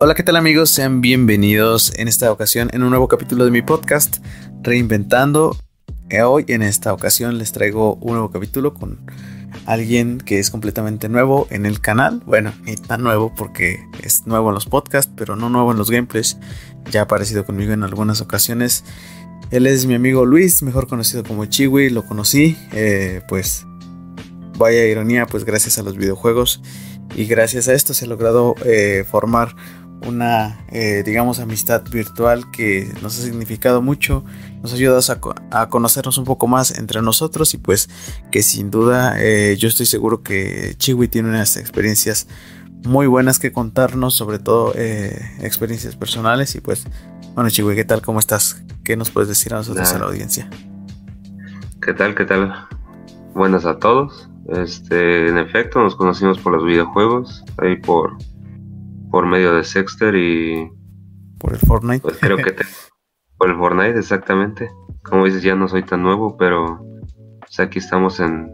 Hola, ¿qué tal amigos? Sean bienvenidos en esta ocasión en un nuevo capítulo de mi podcast, Reinventando. Eh, hoy en esta ocasión les traigo un nuevo capítulo con alguien que es completamente nuevo en el canal. Bueno, ni tan nuevo porque es nuevo en los podcasts, pero no nuevo en los gameplays. Ya ha aparecido conmigo en algunas ocasiones. Él es mi amigo Luis, mejor conocido como Chiwi. Lo conocí, eh, pues vaya ironía, pues gracias a los videojuegos. Y gracias a esto se ha logrado eh, formar una, eh, digamos, amistad virtual que nos ha significado mucho, nos ha ayudado a, conocernos un poco más entre nosotros y pues que sin duda eh, yo estoy seguro que Chiwi tiene unas experiencias muy buenas que contarnos, sobre todo eh, experiencias personales y pues, bueno Chiwi, ¿qué tal? ¿Cómo estás? ¿Qué nos puedes decir a nosotros, a la audiencia? ¿Qué tal? ¿Qué tal? Buenas a todos. Este, en efecto, nos conocimos por los videojuegos, ahí por por medio de Sexter y... Por el Fortnite. Pues creo que por el Fortnite, exactamente. Como dices, ya no soy tan nuevo, pero pues, aquí estamos en,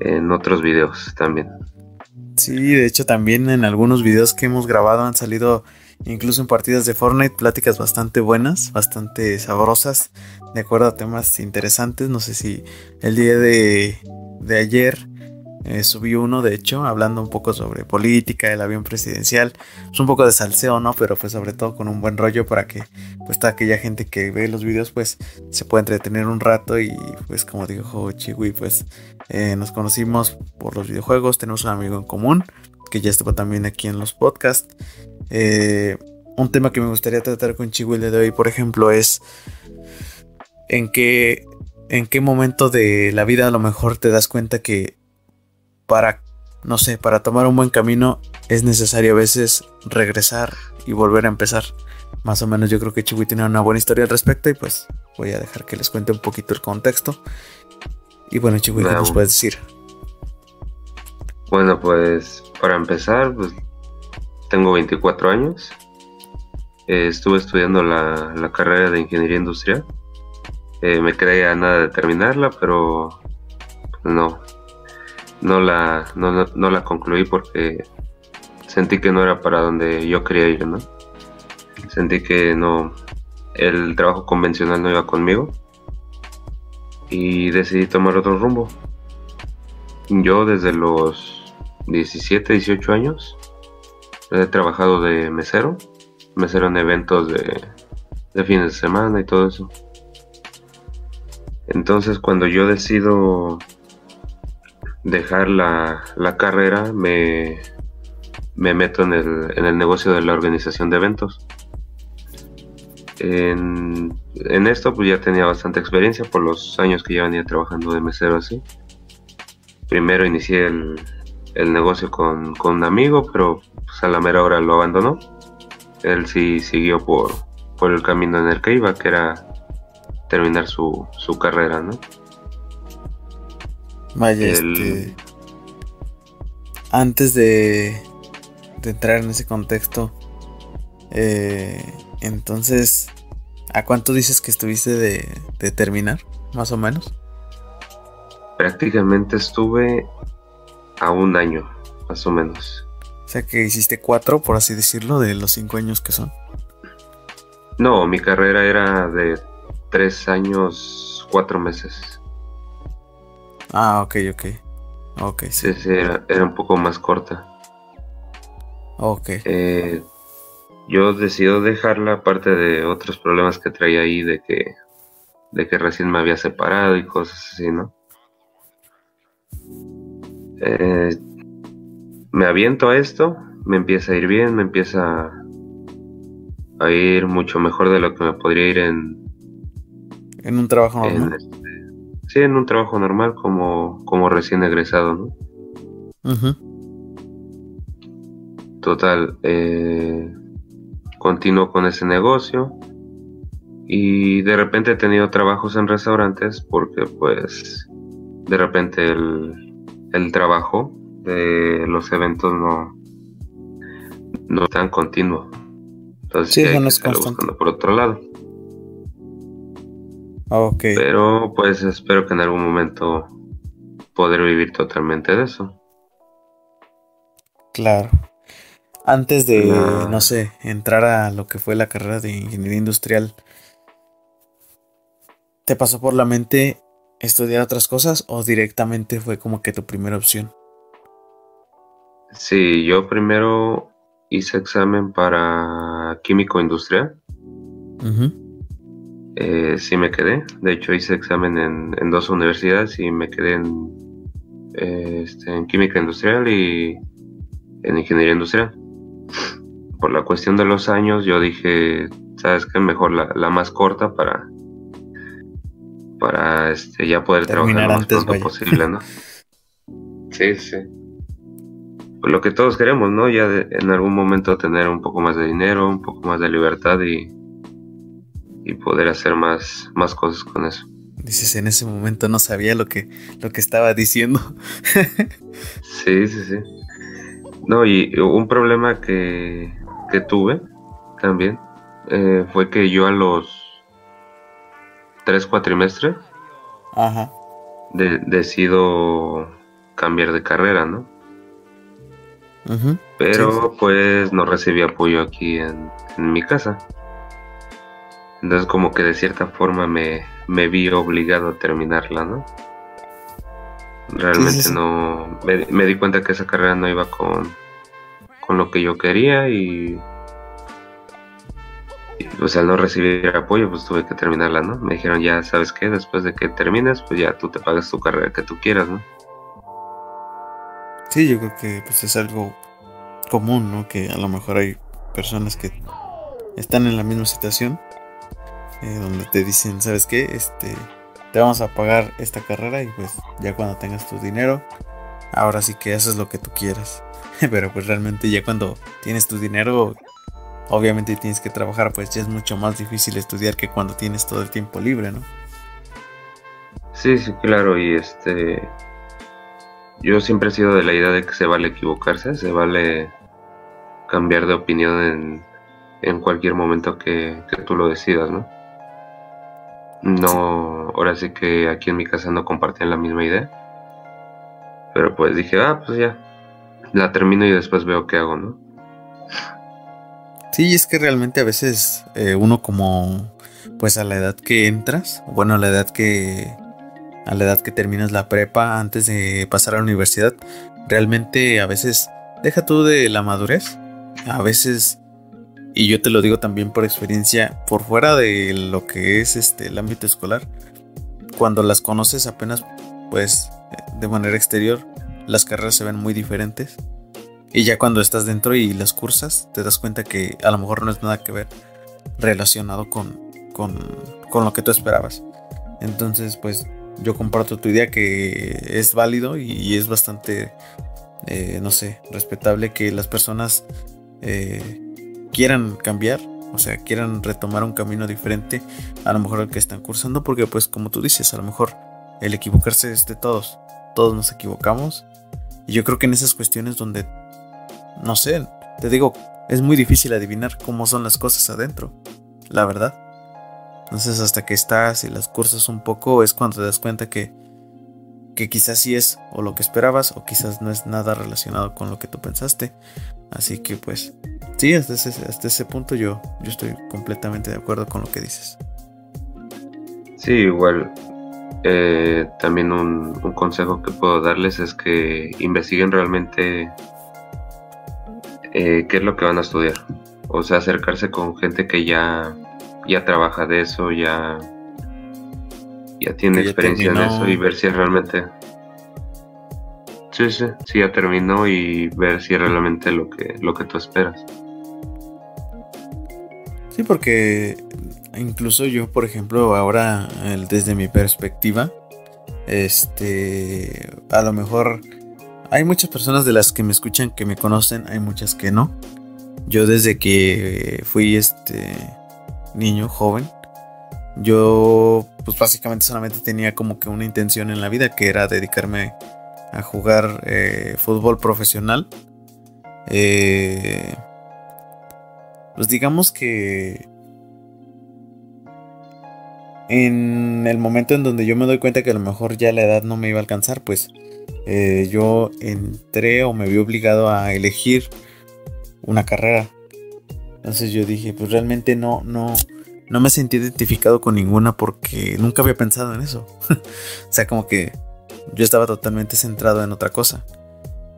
en otros videos también. Sí, de hecho también en algunos videos que hemos grabado han salido incluso en partidas de Fortnite pláticas bastante buenas, bastante sabrosas, de acuerdo a temas interesantes. No sé si el día de, de ayer eh, subí uno, de hecho, hablando un poco sobre política, el avión presidencial. Es un poco de salseo, ¿no? Pero pues sobre todo con un buen rollo para que pues toda aquella gente que ve los videos pues se pueda entretener un rato y pues como dijo Chiwi, pues eh, nos conocimos por los videojuegos, tenemos un amigo en común que ya estuvo también aquí en los podcasts. Eh, un tema que me gustaría tratar con Chiwi de hoy, por ejemplo, es en qué, en qué momento de la vida a lo mejor te das cuenta que para, no sé, para tomar un buen camino es necesario a veces regresar y volver a empezar. Más o menos yo creo que Chiwi tiene una buena historia al respecto y pues voy a dejar que les cuente un poquito el contexto. Y bueno, Chiwi, ¿qué nos puedes decir? Bueno, pues para empezar, pues tengo 24 años. Eh, estuve estudiando la, carrera de ingeniería industrial. Eh, me quedé a nada de terminarla, pero no, no la, no, la concluí porque sentí que no era para donde yo quería ir, ¿no? Sentí que no, el trabajo convencional no iba conmigo y decidí tomar otro rumbo. Yo desde los 17, 18 años he trabajado de mesero, mesero en eventos de, de fines de semana y todo eso. Entonces cuando yo decido dejar la, carrera me, me meto en el, en el, negocio de la organización de eventos. En, esto pues ya tenía bastante experiencia por los años que ya venía trabajando de mesero así. Primero inicié el, negocio con, un amigo, pero pues, a la mera hora lo abandonó. Él sí siguió por, por el camino en el que iba, que era terminar su, su carrera, ¿no? Vaya, este. Antes de, de entrar en ese contexto, eh, entonces, ¿a cuánto dices que estuviste de, de terminar, más o menos? Prácticamente estuve a un año, más o menos. O sea que hiciste cuatro, por así decirlo, de los cinco años que son. No, mi carrera era de tres años, cuatro meses. Ah, ok, ok. Ok, sí. Sí, era, un poco más corta. Ok. Eh, yo decido dejarla, aparte de otros problemas que traía ahí, de que, de que recién me había separado y cosas así, ¿no? Eh, me aviento a esto, me empieza a ir bien, me empieza a ir mucho mejor de lo que me podría ir en... En un trabajo normal. Sí, en un trabajo normal como, como recién egresado, ¿no? Total, eh, continuo con ese negocio y de repente he tenido trabajos en restaurantes porque pues de repente el, trabajo de los eventos no, no es tan continuo. Entonces sí, hay que buscando por otro lado. Pero pues espero que en algún momento poder vivir totalmente de eso. Claro. Antes de, no sé, entrar a lo que fue la carrera de ingeniería industrial, ¿te pasó por la mente estudiar otras cosas o directamente fue como que tu primera opción? Sí, yo primero hice examen para químico industrial. Eh, sí me quedé. De hecho, hice examen en, dos universidades y me quedé en, este, en química industrial y en ingeniería industrial. Por la cuestión de los años, yo dije, ¿sabes qué? Mejor la, más corta para, para este, ya poder trabajar lo más pronto posible, ¿no? sí, sí. Pues lo que todos queremos, ¿no? Ya en algún momento tener un poco más de dinero, un poco más de libertad y, y poder hacer más, más cosas con eso. Dices, en ese momento no sabía lo que, lo que estaba diciendo. sí, sí, sí. No, y un problema que, que tuve también eh, fue que yo a los tres cuatrimestres Ajá. decido cambiar de carrera, ¿no? Pero pues no recibí apoyo aquí en, mi casa. Entonces como que de cierta forma me, me vi obligado a terminarla, ¿no? Realmente no... Me, di cuenta que esa carrera no iba con, con lo que yo quería y... Y pues al no recibir apoyo, pues tuve que terminarla, ¿no? Me dijeron, ya sabes qué, después de que termines, pues ya tú te pagas tu carrera que tú quieras, ¿no? Sí, yo creo que pues es algo común, ¿no? Que a lo mejor hay personas que están en la misma situación, eh, donde te dicen, ¿sabes qué? Este, te vamos a pagar esta carrera y pues ya cuando tengas tu dinero, ahora sí que haces lo que tú quieras. Pero pues realmente ya cuando tienes tu dinero, obviamente tienes que trabajar, pues ya es mucho más difícil estudiar que cuando tienes todo el tiempo libre, ¿no? Sí, sí, claro, y este yo siempre he sido de la idea de que se vale equivocarse, se vale cambiar de opinión en, cualquier momento que, tú lo decidas, ¿no? No, ahora sí que aquí en mi casa no compartían la misma idea. Pero pues dije, ah, pues ya, la termino y después veo qué hago, ¿no? Sí, es que realmente a veces eh, uno como, pues a la edad que entras, bueno, a la edad que, a la edad que terminas la prepa antes de pasar a la universidad, realmente a veces deja tú de la madurez. A veces, y yo te lo digo también por experiencia, por fuera de lo que es este el ámbito escolar, cuando las conoces apenas, pues de manera exterior, las carreras se ven muy diferentes. Y ya cuando estás dentro y las cursas, te das cuenta que a lo mejor no es nada que ver relacionado con, con, con lo que tú esperabas. Entonces, pues yo comparto tu idea que es válido y, es bastante, eh, no sé, respetable que las personas eh, quieran cambiar, o sea, quieran retomar un camino diferente a lo mejor el que están cursando, porque pues como tú dices, a lo mejor el equivocarse es de todos, todos nos equivocamos. Y yo creo que en esas cuestiones donde, no sé, te digo, es muy difícil adivinar cómo son las cosas adentro, la verdad. Entonces hasta que estás y las cursas un poco es cuando te das cuenta que, que quizás sí es o lo que esperabas o quizás no es nada relacionado con lo que tú pensaste. Así que pues sí, hasta ese, hasta ese punto yo, yo estoy completamente de acuerdo con lo que dices. Sí, igual. Eh, también un, consejo que puedo darles es que investiguen realmente eh, qué es lo que van a estudiar. O sea, acercarse con gente que ya ya trabaja de eso, ya, ya tiene experiencia en eso y ver si realmente... Sí, sí, sí, ya terminó y ver si es realmente lo que, lo que tú esperas. Sí, porque incluso yo, por ejemplo, ahora desde mi perspectiva, este, a lo mejor hay muchas personas de las que me escuchan que me conocen, hay muchas que no. Yo desde que fui este niño, joven, yo pues básicamente solamente tenía como que una intención en la vida que era dedicarme a jugar eh, fútbol profesional. Eh, pues digamos que en el momento en donde yo me doy cuenta que a lo mejor ya la edad no me iba a alcanzar, pues eh, yo entré o me vi obligado a elegir una carrera. Entonces yo dije, pues realmente no, no, no me sentí identificado con ninguna porque nunca había pensado en eso. o sea, como que yo estaba totalmente centrado en otra cosa.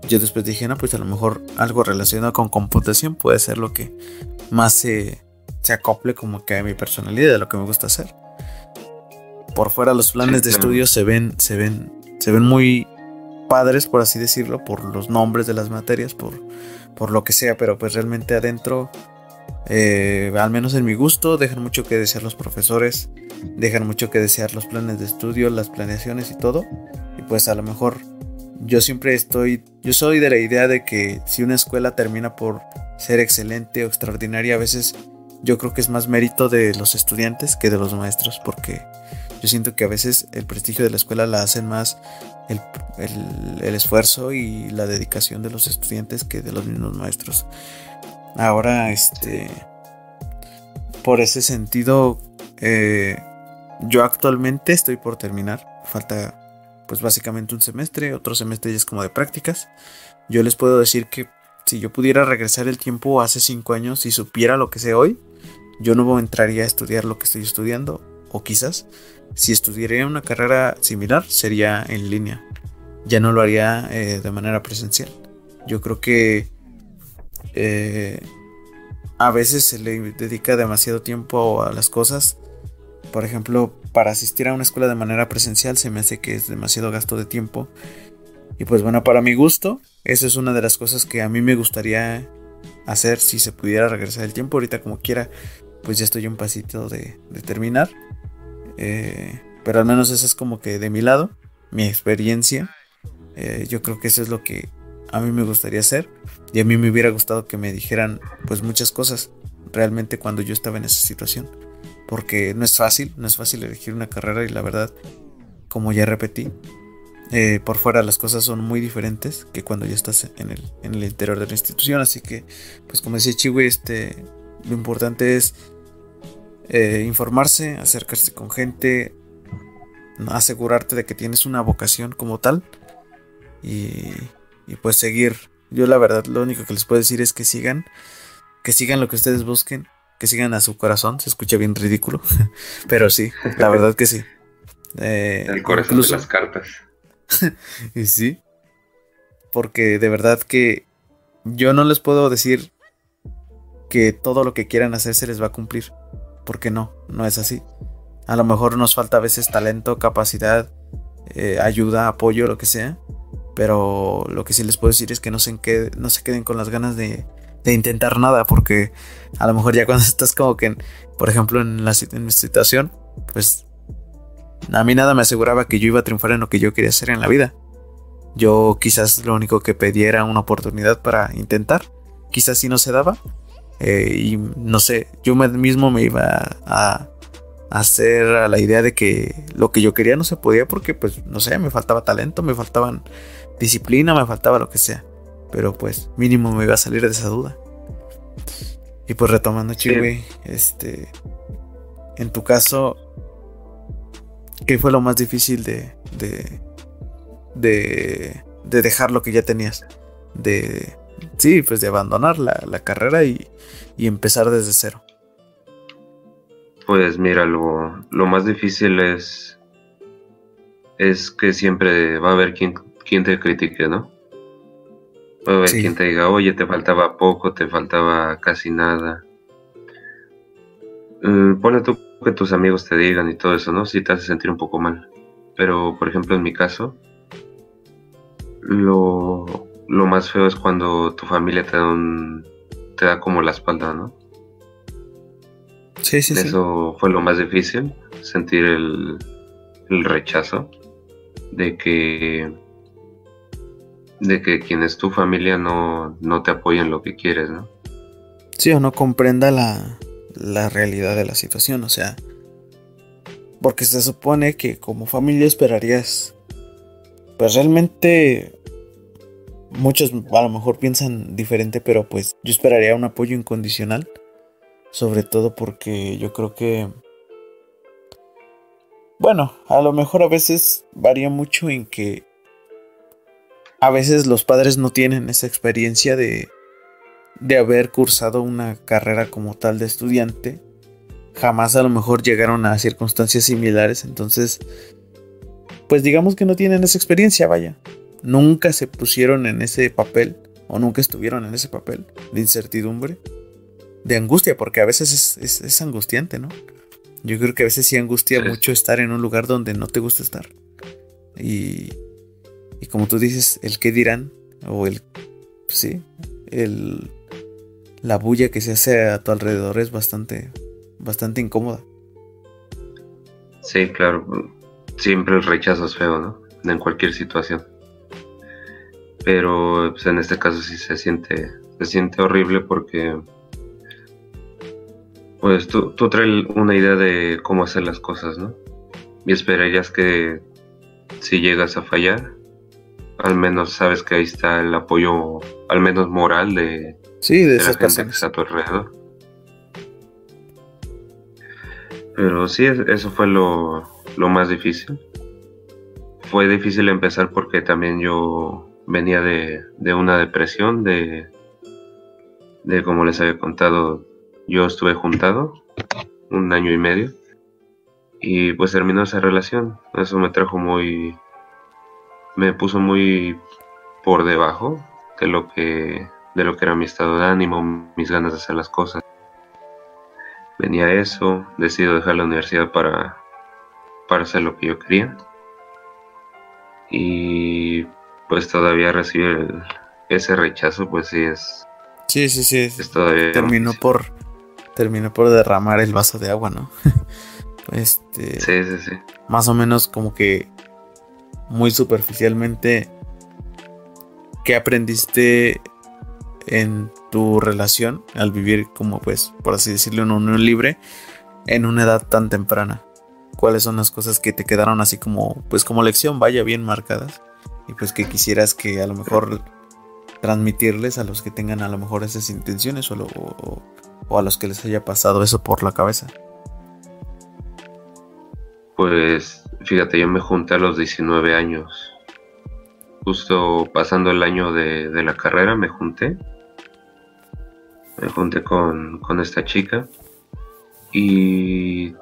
Yo después dije, no, pues a lo mejor algo relacionado con computación puede ser lo que más se, se acople como que a mi personalidad, de lo que me gusta hacer. Por fuera los planes de estudio se ven, se ven, se ven muy padres, por así decirlo, por los nombres de las materias, por, por lo que sea, pero pues realmente adentro, eh, al menos en mi gusto, dejan mucho que desear los profesores, dejan mucho que desear los planes de estudio, las planeaciones y todo. Y pues a lo mejor yo siempre estoy, yo soy de la idea de que si una escuela termina por ser excelente o extraordinaria, a veces yo creo que es más mérito de los estudiantes que de los maestros, porque yo siento que a veces el prestigio de la escuela la hacen más el, esfuerzo y la dedicación de los estudiantes que de los mismos maestros. Ahora, este, por ese sentido, eh, yo actualmente estoy por terminar. Falta, pues básicamente un semestre, otro semestre ya es como de prácticas. Yo les puedo decir que si yo pudiera regresar el tiempo hace cinco años y supiera lo que sé hoy, yo no entraría a estudiar lo que estoy estudiando, o quizás si estudiaría una carrera similar sería en línea. Ya no lo haría eh, de manera presencial. Yo creo que eh, a veces se le dedica demasiado tiempo a las cosas. Por ejemplo, para asistir a una escuela de manera presencial se me hace que es demasiado gasto de tiempo. Y pues bueno, para mi gusto, eso es una de las cosas que a mí me gustaría hacer si se pudiera regresar el tiempo. Ahorita como quiera, pues ya estoy un pasito de, terminar. Eh, pero al menos eso es como que de mi lado, mi experiencia. Eh, yo creo que eso es lo que a mí me gustaría hacer. Y a mí me hubiera gustado que me dijeran pues muchas cosas realmente cuando yo estaba en esa situación. Porque no es fácil, no es fácil elegir una carrera y la verdad, como ya repetí, eh, por fuera las cosas son muy diferentes que cuando ya estás en el, en el interior de la institución. Así que, pues como decía Chiwi, este, lo importante es eh, informarse, acercarse con gente, asegurarte de que tienes una vocación como tal y, pues seguir. Yo la verdad lo único que les puedo decir es que sigan, que sigan lo que ustedes busquen, que sigan a su corazón. Se escucha bien ridículo, pero sí, la verdad que sí. Eh, El corazón de las cartas. y sí, porque de verdad que yo no les puedo decir que todo lo que quieran hacer se les va a cumplir porque no, no es así. A lo mejor nos falta a veces talento, capacidad, eh, ayuda, apoyo, lo que sea. Pero lo que sí les puedo decir es que no se, no se queden con las ganas de, intentar nada, porque a lo mejor ya cuando estás como que, por ejemplo, en, la, en mi situación, pues a mí nada me aseguraba que yo iba a triunfar en lo que yo quería hacer en la vida. Yo quizás lo único que pedía era una oportunidad para intentar. Quizás si no se daba, eh, y no sé, yo mismo me iba a, hacer a la idea de que lo que yo quería no se podía porque pues no sé, me faltaba talento, me faltaban disciplina, me faltaba lo que sea. Pero pues mínimo me iba a salir de esa duda. Y pues retomando, Chiwi, este, en tu caso, ¿qué fue lo más difícil de, de, de, de dejar lo que ya tenías? De, sí, pues de abandonar la, carrera y, empezar desde cero. Pues mira, lo, lo, más difícil es, es que siempre va a haber quien, quien te critique, ¿no? A haber quien te diga, oye, te faltaba poco, te faltaba casi nada. Eh, pone tú que tus amigos te digan y todo eso, ¿no? Si te hace sentir un poco mal. Pero, por ejemplo, en mi caso, lo, lo más feo es cuando tu familia te da te da como la espalda, ¿no? Sí, sí, Eso fue lo más difícil, sentir el, el rechazo de que de que quien es tu familia no, no te apoya en lo que quieres, ¿no? Sí, o no comprenda la, la realidad de la situación, o sea, porque se supone que como familia esperarías, pues realmente muchos a lo mejor piensan diferente, pero pues yo esperaría un apoyo incondicional. Sobre todo porque yo creo que... Bueno, a lo mejor a veces varía mucho en que a veces los padres no tienen esa experiencia de, de haber cursado una carrera como tal de estudiante, jamás a lo mejor llegaron a circunstancias similares, entonces, pues digamos que no tienen esa experiencia, vaya. Nunca se pusieron en ese papel, o nunca estuvieron en ese papel de incertidumbre, de angustia, porque a veces es, angustiante, ¿no? Yo creo que a veces sí angustia mucho estar en un lugar donde no te gusta estar. Y, y como tú dices, el qué dirán, o el, pues sí, el, la bulla que se hace a tu alrededor es bastante, bastante incómoda. Sí, claro. Siempre el rechazo es feo, ¿no? En cualquier situación. Pero pues, en este caso sí se siente, se siente horrible porque pues tú, tú traes una idea de cómo hacer las cosas, ¿no? Y esperarías que si llegas a fallar, al menos sabes que ahí está el apoyo, al menos moral de, sí, de, esas la gente que está a tu alrededor. Pero sí, eso fue lo, más difícil. Fue difícil empezar porque también yo venía de, de una depresión, de, de como les había contado, yo estuve juntado un año y medio y pues terminó esa relación. Eso me trajo muy, me puso muy por debajo de lo que, de lo que era mi estado de ánimo, mis ganas de hacer las cosas venía eso, decido dejar la universidad para, para hacer lo que yo quería. Y pues todavía recibir ese rechazo, pues sí es... Sí, sí, sí. terminó por terminó por derramar el vaso de agua, ¿no? este... Sí, sí, sí. Más o menos como que muy superficialmente ¿qué aprendiste en tu relación al vivir como pues, por así decirlo, en unión libre en una edad tan temprana? ¿Cuáles son las cosas que te quedaron así como, pues como lección, vaya bien marcadas? Y pues que quisieras que a lo mejor transmitirles a los que tengan a lo mejor esas intenciones o, o a los que les haya pasado eso por la cabeza. Pues fíjate, yo me junté a los 19 años. Justo pasando el año de, de la carrera me junté me junté con, esta chica y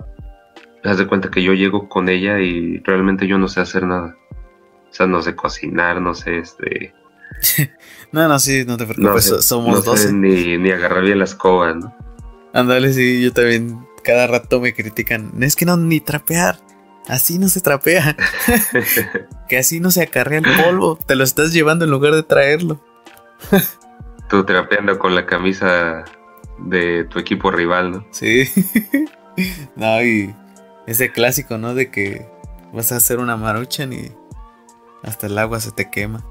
haz de cuenta que yo llego con ella y realmente yo no sé hacer nada. O sea, no sé cocinar, no sé este... no, no, sí, no te preocupes, somos dos. Ni, ni agarrar bien las escoba, ¿no? Ándale, sí, yo también cada rato me critican. Es que no, ni trapear. Así no se trapea. que así no se acarrea el polvo. Te lo estás llevando en lugar de traerlo. Tú trapeando con la camisa de tu equipo rival, ¿no? Sí. no, y ese clásico, ¿no? De que vas a hacer una maruchan y hasta el agua se te quema.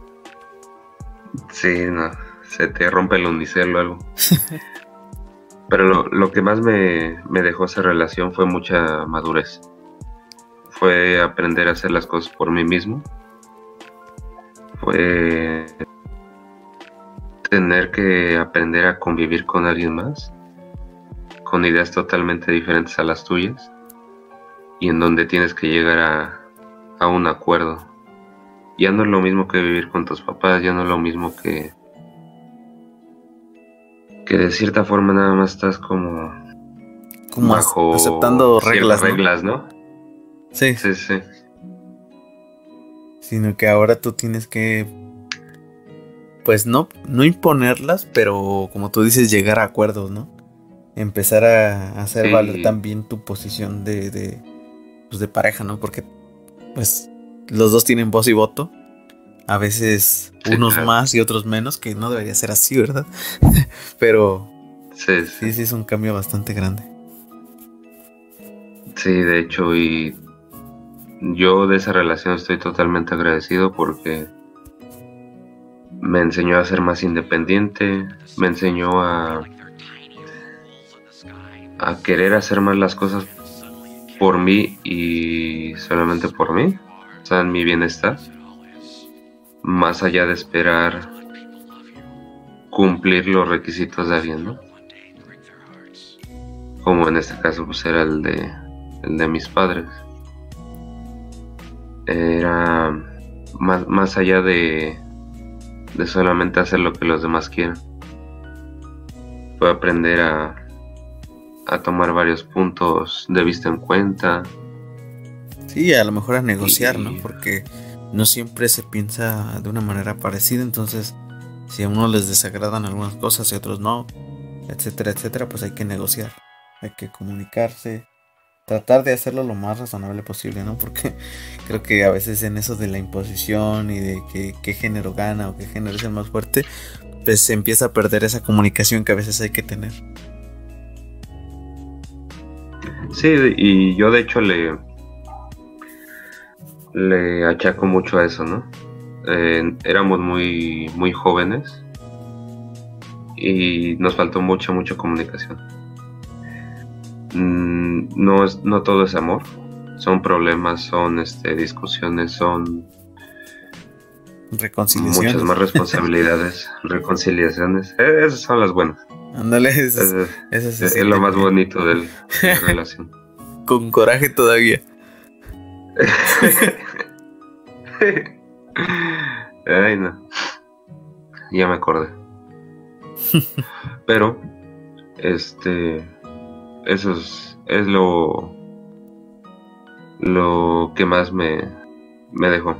Sí, no, se te rompe el unicel o algo. Pero lo, que más me, me, dejó esa relación fue mucha madurez. Fue aprender a hacer las cosas por mí mismo. Fue tener que aprender a convivir con alguien más, con ideas totalmente diferentes a las tuyas, y en donde tienes que llegar a, a un acuerdo. Ya no es lo mismo que vivir con tus papás, ya no es lo mismo que que de cierta forma nada más estás como como bajo aceptando reglas, reglas, ¿no? Sí. Sí, sí. Sino que ahora tú tienes que pues no, no imponerlas, pero como tú dices, llegar a acuerdos, ¿no? Empezar a, hacer valer también tu posición de, de, pues de pareja, ¿no? Porque, pues, los dos tienen voz y voto. A veces unos más y otros menos, que no debería ser así, ¿verdad? pero sí, sí, sí, es un cambio bastante grande. Sí, de hecho, y yo de esa relación estoy totalmente agradecido porque me enseñó a ser más independiente, me enseñó a, a querer hacer más las cosas por mí y solamente por mí, o sea, en mi bienestar, más allá de esperar cumplir los requisitos de alguien, ¿no? Como en este caso pues era el de, el de mis padres. Era más, más allá de, de solamente hacer lo que los demás quieren. fue aprender a, a tomar varios puntos de vista en cuenta. Sí, a lo mejor a negociar, ¿no? Porque no siempre se piensa de una manera parecida, entonces si a uno les desagradan algunas cosas y a otros no, etcétera, etcétera, pues hay que negociar, hay que comunicarse, tratar de hacerlo lo más razonable posible, ¿no? Porque creo que a veces en eso de la imposición y de que qué género gana o qué género es el más fuerte, pues se empieza a perder esa comunicación que a veces hay que tener. Sí, y yo de hecho le le achaco mucho a eso, ¿no? Éramos muy muy jóvenes y nos faltó mucha mucha comunicación. Mm, no, es, no todo es amor, son problemas, son este, discusiones, son reconciliaciones. Muchas más responsabilidades, reconciliaciones. Eh, esas son las buenas. Ándale, eso, es, lo más bonito de la relación. Con coraje todavía. Ay, no. Ya me acordé. Pero, este eso es, lo, lo que más me, me dejó.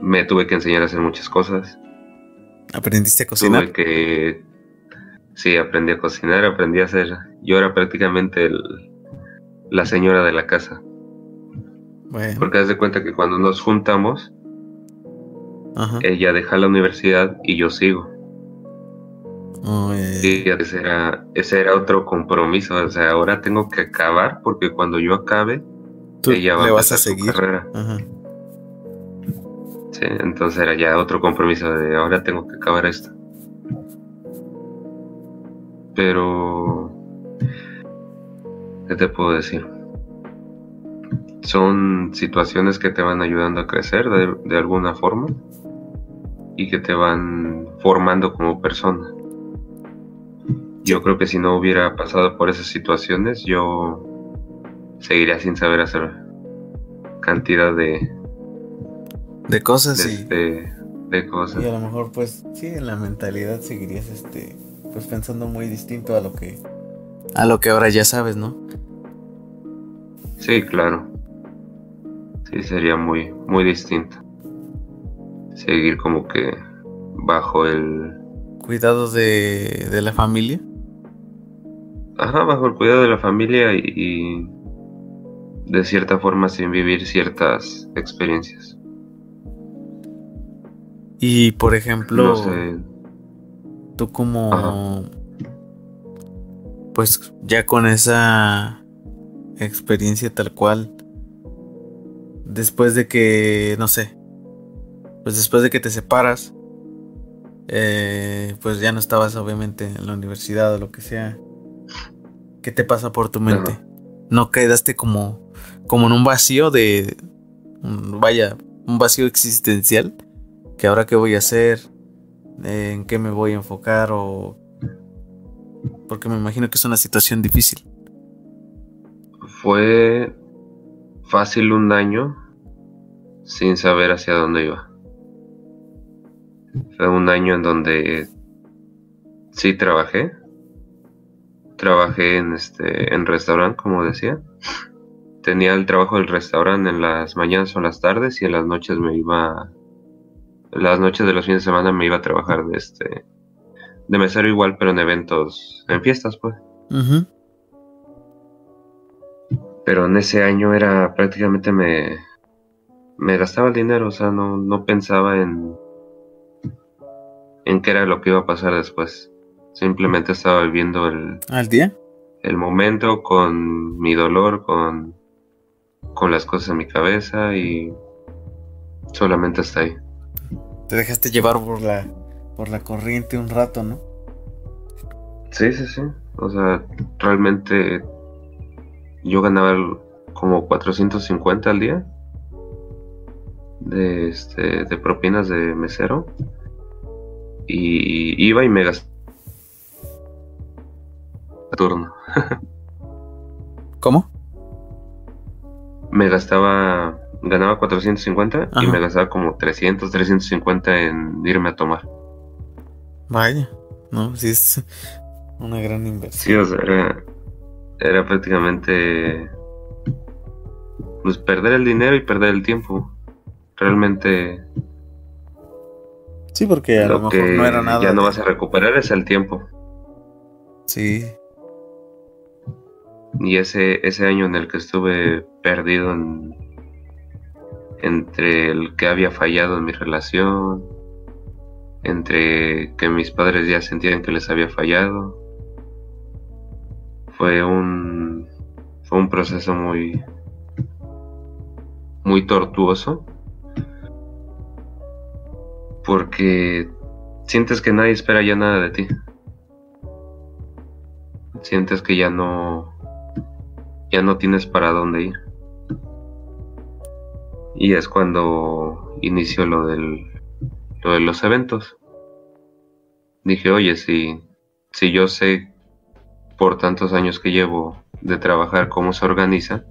Me tuve que enseñar a hacer muchas cosas. ¿Aprendiste a cocinar? Tuve que... Sí, aprendí a cocinar, aprendí a hacer... Yo era prácticamente la señora de la casa. Porque haz de cuenta que cuando nos juntamos, ella deja la universidad y yo sigo sí, ese era, ese era otro compromiso. O sea, ahora tengo que acabar porque cuando yo acabe, ella va a vas a seguir. carrera. Sí, entonces era ya otro compromiso de ahora tengo que acabar esto. Pero, ¿qué te puedo decir? Son situaciones que te van ayudando a crecer de, de alguna forma y que te van formando como persona. Yo creo que si no hubiera pasado por esas situaciones, yo seguiría sin saber hacer cantidad de de cosas de, este, de cosas. Y a lo mejor pues sí, en la mentalidad seguirías este pues pensando muy distinto a lo que a lo que ahora ya sabes, ¿no? Sí, claro. Sí, sería muy muy distinto. Seguir como que bajo el cuidado de, de la familia. Ajá, bajo el cuidado de la familia y, de cierta forma sin vivir ciertas experiencias. Y por ejemplo, tú como, pues ya con esa experiencia tal cual, después de que, no sé, pues después de que te separas, eh, pues ya no estabas obviamente en la universidad o lo que sea. ¿Qué te pasa por tu mente? ¿No quedaste como, como en un vacío de, vaya, un vacío existencial? ¿Que ahora qué voy a hacer? ¿En qué me voy a enfocar? O... Porque me imagino que es una situación difícil. Fue fácil un año sin saber hacia dónde iba. Fue un año en donde sí trabajé, trabajé en este en restaurante, como decía. Tenía el trabajo del restaurante en las mañanas o las tardes y en las noches me iba las noches de los fines de semana me iba a trabajar de este de mesero igual, pero en eventos, en fiestas, pues. Pero en ese año era prácticamente me me gastaba el dinero, o sea, no, no pensaba en en qué era lo que iba a pasar después. Simplemente estaba viviendo el... ¿Al día? El momento con mi dolor, con, con las cosas en mi cabeza y solamente está ahí. Te dejaste llevar por la, por la corriente un rato, ¿no? Sí, sí, sí. O sea, realmente yo ganaba como 450 al día de, este, de propinas de mesero y iba y me gastaba turno. ¿Cómo? Me gastaba, ganaba 450 y me gastaba como 300, 350 en irme a tomar. Vaya, no, si es Una gran inversión. Sí, o sea, era, era prácticamente pues perder el dinero y perder el tiempo. Realmente Sí, porque a lo, mejor no era nada. Ya no vas a recuperar es el tiempo. Sí. Y ese, ese año en el que estuve perdido entre el que había fallado en mi relación, entre que mis padres ya sentían que les había fallado, fue un, fue un proceso muy, muy tortuoso porque sientes que nadie espera ya nada de ti. Sientes que ya no ya no tienes para dónde ir. Y es cuando inició lo del lo de los eventos. Dije, "Oye, si si yo sé por tantos años que llevo de trabajar cómo se organiza,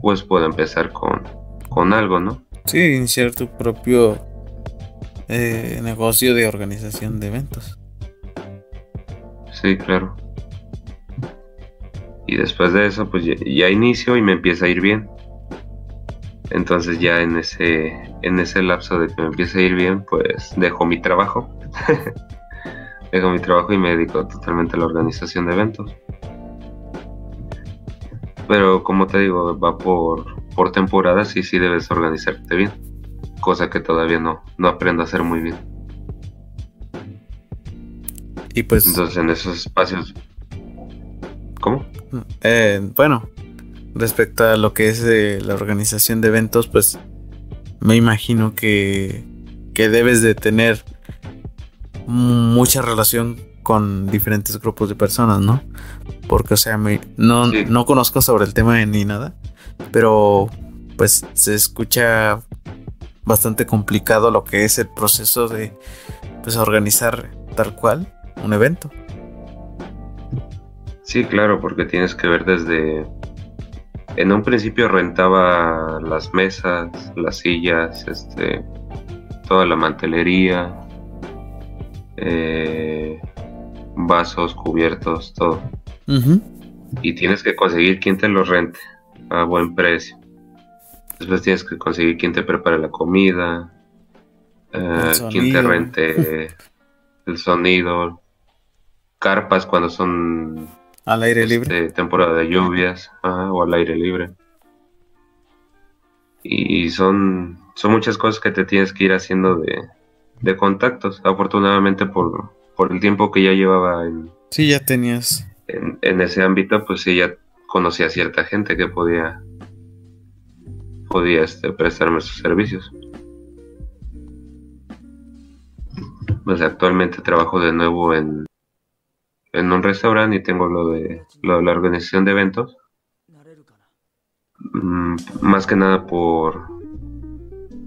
pues puedo empezar con con algo, ¿no?" Sí, iniciar tu propio eh, negocio de organización de eventos. Sí, claro. Y después de eso, pues ya, inicio y me empieza a ir bien. Entonces ya en ese, en ese lapso de que me empieza a ir bien, pues dejo mi trabajo. dejo mi trabajo y me dedico totalmente a la organización de eventos. Pero como te digo, va por, por temporadas y sí debes organizarte bien cosa que todavía no, no aprendo a hacer muy bien. Y pues... Entonces en esos espacios... ¿Cómo? Eh, bueno, respecto a lo que es eh, la organización de eventos, pues me imagino que, que debes de tener mucha relación con diferentes grupos de personas, ¿no? Porque, o sea, me, no, no conozco sobre el tema ni nada, pero pues se escucha bastante complicado lo que es el proceso de pues organizar tal cual un evento. Sí, claro, porque tienes que ver desde en un principio rentaba las mesas, las sillas, este toda la mantelería, eh, vasos, cubiertos, todo. Y tienes que conseguir quien te los rente a buen precio. Después tienes que conseguir quien te prepare la comida, eh, quien te rente el sonido, carpas cuando son al aire libre, este, temporada de lluvias o al aire libre. Y son, son muchas cosas que te tienes que ir haciendo de, contactos. Afortunadamente por, por el tiempo que ya llevaba en... Sí, ya tenías. En, en ese ámbito, pues sí, ya conocía a cierta gente que podía podía este, prestarme sus servicios. Pues actualmente trabajo de nuevo en, en un restaurante y tengo lo de, la organización de eventos. Mm, más que nada por,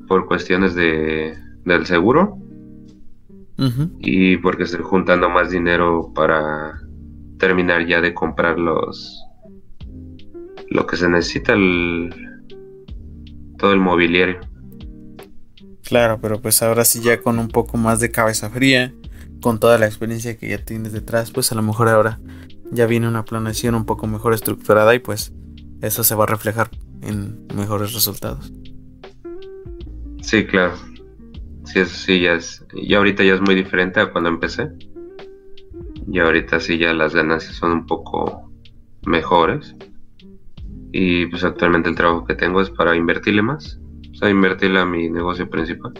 por cuestiones de, del seguro y porque estoy juntando más dinero para terminar ya de comprar los lo que se necesita el, todo el mobiliario. Claro, pero pues ahora sí ya con un poco más de cabeza fría, con toda la experiencia que ya tienes detrás, pues a lo mejor ahora ya viene una planeación un poco mejor estructurada y pues eso se va a reflejar en mejores resultados. Sí, claro. Sí, eso sí ya es, ya ahorita ya es muy diferente a cuando empecé. Y ahorita sí ya las ganancias son un poco mejores. Y pues actualmente el trabajo que tengo es para invertirle más. O sea, invertirle a mi negocio principal.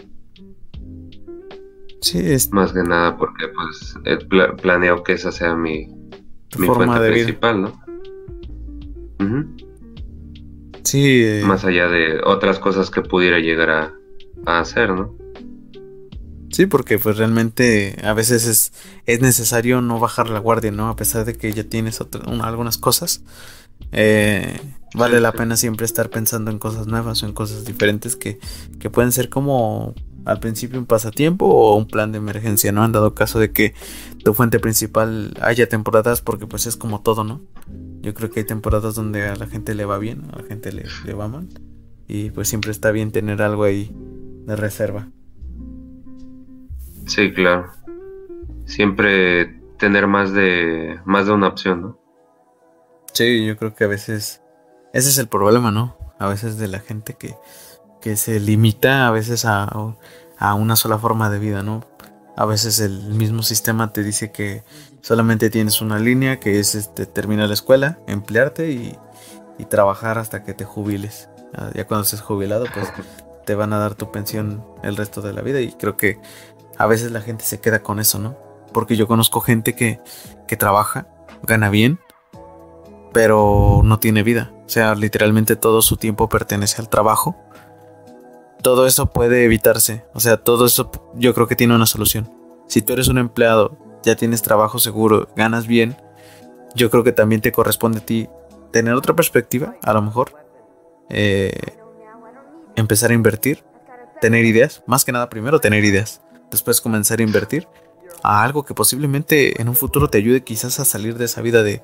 Sí, es... Más que nada porque pues planeo que esa sea mi, mi fuente principal, ¿no? Sí. Eh, más allá de otras cosas que pudiera llegar a, a hacer, ¿no? Sí, porque pues realmente a veces es, es necesario no bajar la guardia, ¿no? A pesar de que ya tienes algunas cosas. Eh, vale la pena siempre estar pensando en cosas nuevas o en cosas diferentes que, que pueden ser como al principio un pasatiempo o un plan de emergencia, ¿no? Han dado caso de que tu fuente principal haya temporadas porque pues es como todo, ¿no? Yo creo que hay temporadas donde a la gente le va bien, a la gente le, le va mal y pues siempre está bien tener algo ahí de reserva. Sí, claro. Siempre tener más de, más de una opción, ¿no? Sí, yo creo que a veces ese es el problema, ¿no? A veces de la gente que, que se limita a veces a, a una sola forma de vida, ¿no? A veces el mismo sistema te dice que solamente tienes una línea que es este, terminar la escuela, emplearte y, y trabajar hasta que te jubiles. Ah, ya cuando estés jubilado, pues te van a dar tu pensión el resto de la vida y creo que a veces la gente se queda con eso, ¿no? Porque yo conozco gente que, que trabaja, gana bien, pero no tiene vida. O sea, literalmente todo su tiempo pertenece al trabajo. Todo eso puede evitarse. O sea, todo eso yo creo que tiene una solución. Si tú eres un empleado, ya tienes trabajo seguro, ganas bien, yo creo que también te corresponde a ti tener otra perspectiva, a lo mejor. Eh, empezar a invertir, tener ideas, más que nada primero tener ideas, después comenzar a invertir a algo que posiblemente en un futuro te ayude quizás a salir de esa vida de,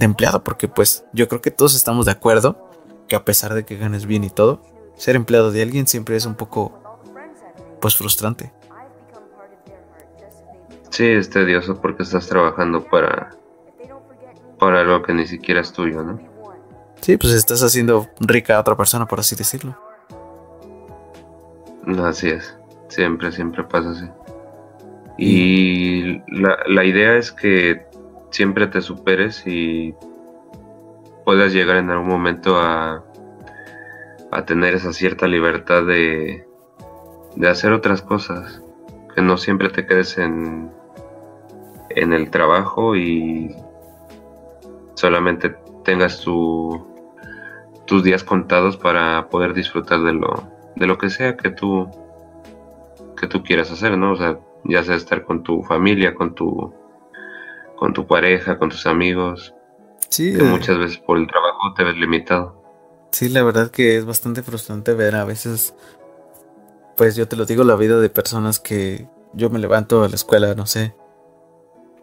empleado, porque pues yo creo que todos estamos de acuerdo que a pesar de que ganes bien y todo, ser empleado de alguien siempre es un poco pues frustrante. Sí, es tedioso porque estás trabajando para para algo que ni siquiera es tuyo, ¿no? Sí, pues estás haciendo rica a otra persona, por así decirlo. Así es, siempre, siempre pasa así. Y la, la idea es que siempre te superes y puedas llegar en algún momento a, a tener esa cierta libertad de, de hacer otras cosas, que no siempre te quedes en, en el trabajo y solamente tengas tu, tus días contados para poder disfrutar de lo, de lo que sea que tú, que tú quieras hacer, ¿no? O sea, ya sea estar con tu familia, con tu, con tu pareja, con tus amigos. Sí. Que eh. muchas veces por el trabajo te ves limitado. Sí, la verdad que es bastante frustrante ver a veces, pues yo te lo digo, la vida de personas que yo me levanto a la escuela, no sé,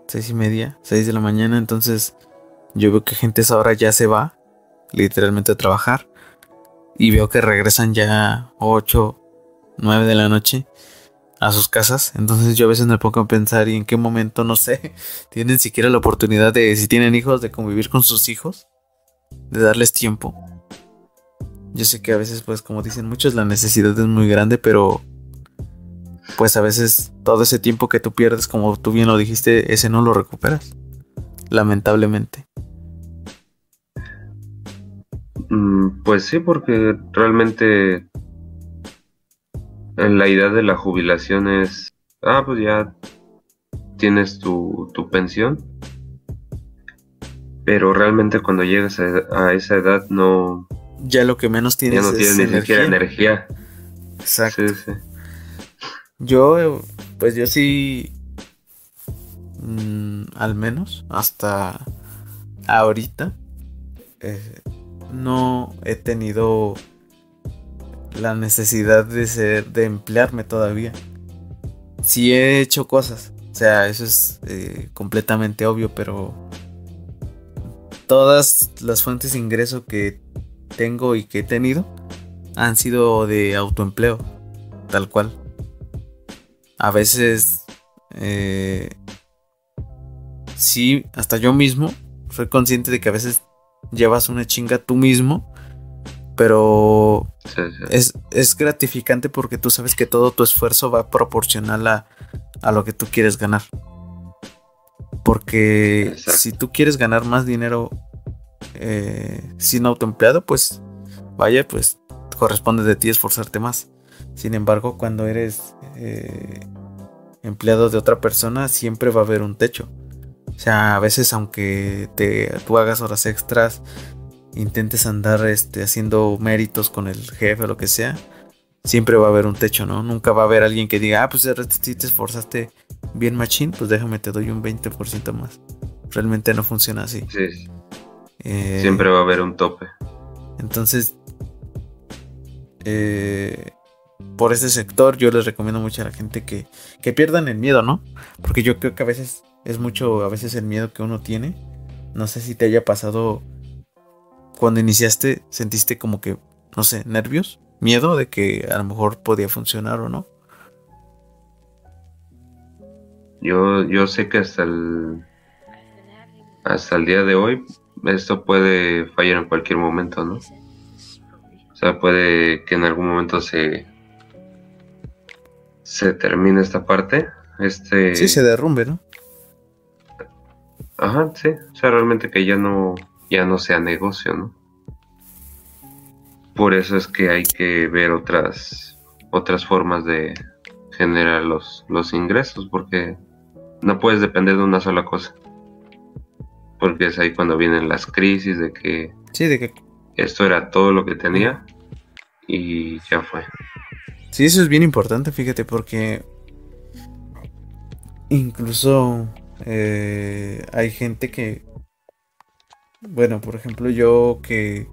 seis y media, seis de la mañana, entonces yo veo que gente esa hora ya se va, literalmente a trabajar, y veo que regresan ya 8, 9 de la noche a sus casas. Entonces yo a veces me pongo a pensar y en qué momento, no sé, tienen siquiera la oportunidad de, si tienen hijos, de convivir con sus hijos, de darles tiempo. Yo sé que a veces, pues como dicen muchos, la necesidad es muy grande, pero pues a veces todo ese tiempo que tú pierdes, como tú bien lo dijiste, ese no lo recuperas. Lamentablemente. Mm, pues sí, porque realmente la idea de la jubilación es, ah, pues ya tienes tu, pensión, pero realmente cuando llegas a, esa edad no... Ya lo que menos tienes ya no tienes ni siquiera energía. Exacto. Yo, pues yo sí, mm, al menos hasta ahorita, eh, no he tenido la necesidad de ser, de emplearme todavía. Sí he hecho cosas, o sea, eso es eh, completamente obvio, pero todas las fuentes de ingreso que tengo y que he tenido han sido de autoempleo, tal cual. A veces, eh, sí, hasta yo mismo soy consciente de que a veces llevas una chinga tú mismo, pero Es, es, gratificante porque tú sabes que todo tu esfuerzo va proporcional a, a lo que tú quieres ganar. Porque si tú quieres ganar más dinero eh, sin autoempleado, pues vaya, pues corresponde de ti esforzarte más. Sin embargo, cuando eres eh, empleado de otra persona, siempre va a haber un techo. O sea, a veces aunque te, tú hagas horas extras, intentes andar este, haciendo méritos con el jefe o lo que sea, siempre va a haber un techo, ¿no? Nunca va a haber alguien que diga, ah, pues si te esforzaste bien machín, pues déjame, te doy un 20% más. Realmente no funciona así. Sí. Eh, siempre va a haber un tope. Entonces, eh, por ese sector yo les recomiendo mucho a la gente que, que pierdan el miedo, ¿no? Porque yo creo que a veces es mucho, a veces el miedo que uno tiene. No sé si te haya pasado cuando iniciaste, sentiste como que, no sé, nervios, miedo de que a lo mejor podía funcionar o no. Yo, yo sé que hasta el, hasta el día de hoy esto puede fallar en cualquier momento, ¿no? O sea, puede que en algún momento se se termine esta parte, este Sí, se derrumbe, ¿no? Ajá, sí, o sea, realmente que ya no ya no sea negocio, ¿no? Por eso es que hay que ver otras otras formas de generar los, los ingresos, porque no puedes depender de una sola cosa. Porque es ahí cuando vienen las crisis de que, Sí, de que esto era todo lo que tenía y ya fue. Sí, eso es bien importante, fíjate, porque incluso eh, hay gente que, bueno, por ejemplo, yo que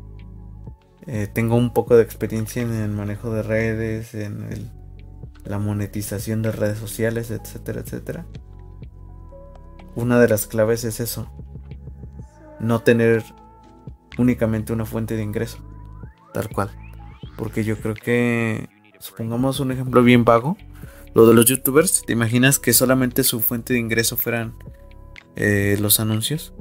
eh, tengo un poco de experiencia en el manejo de redes, en el, la monetización de redes sociales, etcétera, etcétera. Una de las claves es eso, no tener únicamente una fuente de ingreso, tal cual. Porque yo creo que, supongamos un ejemplo bien vago, lo de los youtubers, ¿te imaginas que solamente su fuente de ingreso fueran eh, los anuncios?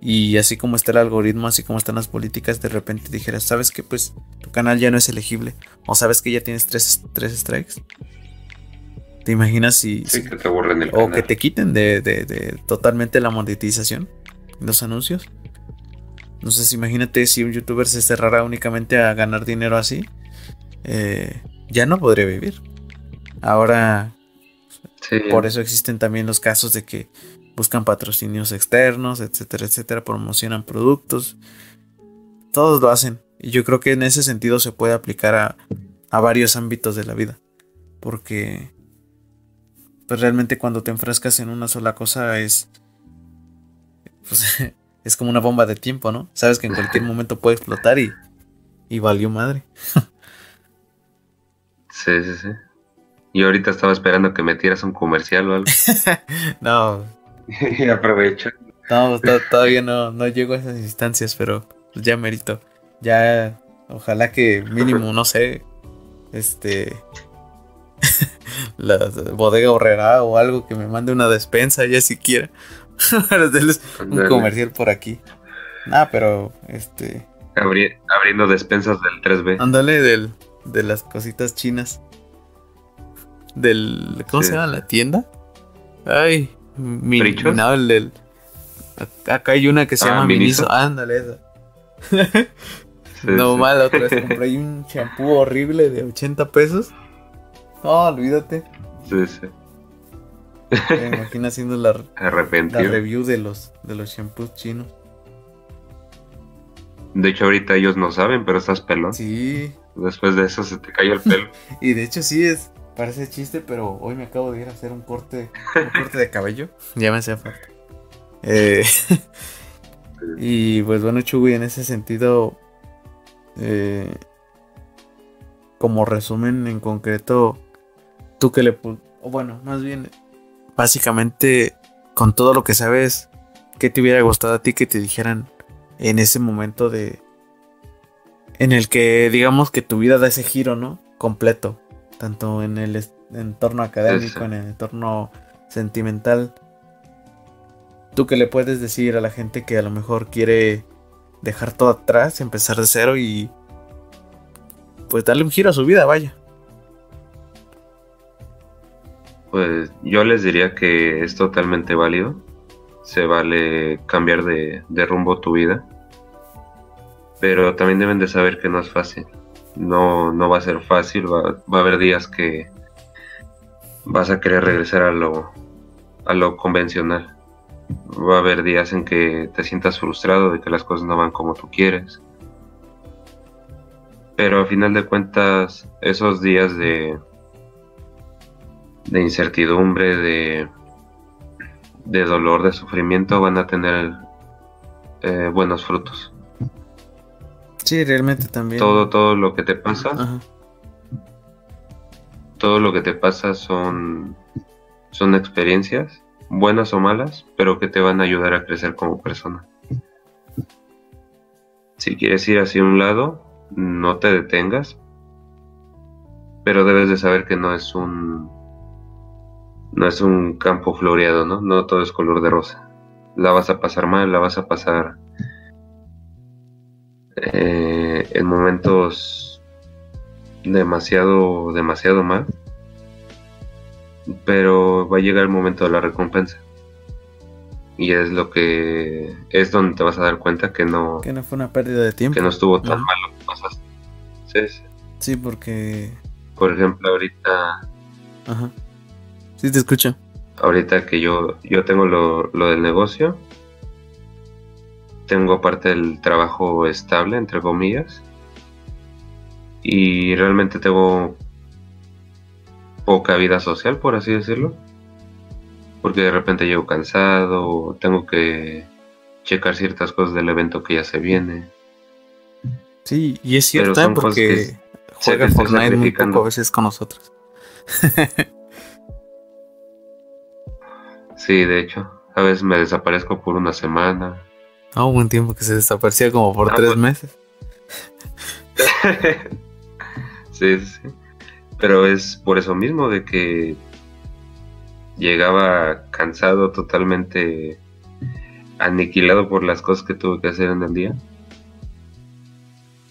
Y así como está el algoritmo, así como están las políticas, de repente dijeras, ¿sabes que Pues tu canal ya no es elegible. O sabes que ya tienes tres, tres strikes. ¿Te imaginas si... Sí, que te borren el o canal. que te quiten de, de- de totalmente la monetización, los anuncios. Entonces imagínate si un youtuber se cerrara únicamente a ganar dinero así. eh, ya no podría vivir. Ahora Sí, por eso existen también los casos de que buscan patrocinios externos, etcétera, etcétera, promocionan productos. Todos lo hacen. Y yo creo que en ese sentido se puede aplicar a, a varios ámbitos de la vida. Porque pues realmente cuando te enfrascas en una sola cosa es pues, es como una bomba de tiempo, ¿no? Sabes que en cualquier momento puede explotar y, y valió madre. sí, sí, sí. Y ahorita estaba esperando que metieras un comercial o algo. No, y aprovecho. No, to- todavía no, no llego a esas instancias, pero pues ya merito. Ya, ojalá que mínimo, no sé, este, la bodega horrera o algo que me mande una despensa ya siquiera para hacerles un comercial por aquí. Ah, pero, este, Abri- abriendo despensas del 3B. ándale del, de las cositas chinas. Del, ¿cómo Sí. se llama la tienda? Ay, mi, no, el del, acá hay una que se Ah, llama Miniso. Ándale esa. Sí, no sí. mal, otra vez compré un champú horrible de 80 pesos. No, olvídate. Sí, sí. Me imagino haciendo la, review de los de los shampoos chinos. De hecho, ahorita ellos no saben, pero estás pelón. Sí, Después de eso se te cae el pelo. y de hecho sí es parece chiste, pero hoy me acabo de ir a hacer un corte un corte de cabello. Ya me hacía falta. Eh, y pues bueno, Chuy, en ese sentido eh, como resumen en concreto, tú que le... bueno, más bien, básicamente, con todo lo que sabes, ¿qué te hubiera gustado a ti que te dijeran en ese momento de... En el que digamos que tu vida da ese giro, ¿no? Completo. Tanto en el entorno académico, sí. en el entorno sentimental. ¿Tú qué le puedes decir a la gente que a lo mejor quiere dejar todo atrás, empezar de cero y pues darle un giro a su vida, vaya? Pues yo les diría que es totalmente válido. Se vale cambiar de, rumbo tu vida. Pero también deben de saber que no es fácil. No, no va a ser fácil. Va, va a haber días que vas a querer regresar a lo, a lo convencional. Va a haber días en que te sientas frustrado de que las cosas no van como tú quieres. Pero a final de cuentas, esos días de, de incertidumbre, de, de dolor, de sufrimiento, van a tener eh, buenos frutos. Sí, realmente también. Todo, todo lo que te pasa, Ajá. todo lo que te pasa son, son experiencias, buenas o malas, pero que te van a ayudar a crecer como persona. Si quieres ir hacia un lado, no te detengas, pero debes de saber que no es un no es un campo floreado, ¿no? No todo es color de rosa. la vas a pasar mal, la vas a pasar eh, en momentos demasiado, demasiado mal. Pero va a llegar el momento de la recompensa. Y es lo que es donde te vas a dar cuenta que no que no fue una pérdida de tiempo. Que no estuvo tan mal lo que pasaste. Sí, sí. porque por ejemplo, ahorita Ajá. Sí te escucho. Ahorita que yo yo tengo lo, lo del negocio, tengo aparte el trabajo estable, entre comillas, y realmente tengo poca vida social, por así decirlo, porque de repente llego cansado, tengo que checar ciertas cosas del evento que ya se viene. Sí, y es cierto, porque juega Fortnite muy poco a veces con nosotros. sí, de hecho, a veces me desaparezco por una semana. Ah, hubo un tiempo que se desaparecía como por ah, tres pues. meses. sí, sí. Pero es por eso mismo de que llegaba cansado, totalmente aniquilado por las cosas que tuve que hacer en el día.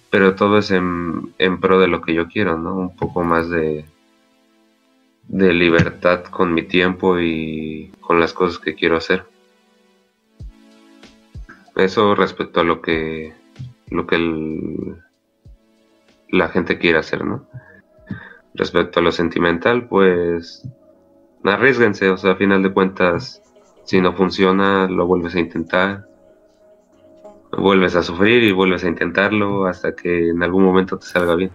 Pero todo es en, en pro de lo que yo quiero, ¿no? Un poco más de, de libertad con mi tiempo y con las cosas que quiero hacer. Eso respecto a lo que lo que la gente quiere hacer, ¿no? Respecto a lo sentimental, pues arriesguense, o sea, a final de cuentas, si no funciona, lo vuelves a intentar, vuelves a sufrir y vuelves a intentarlo hasta que en algún momento te salga bien.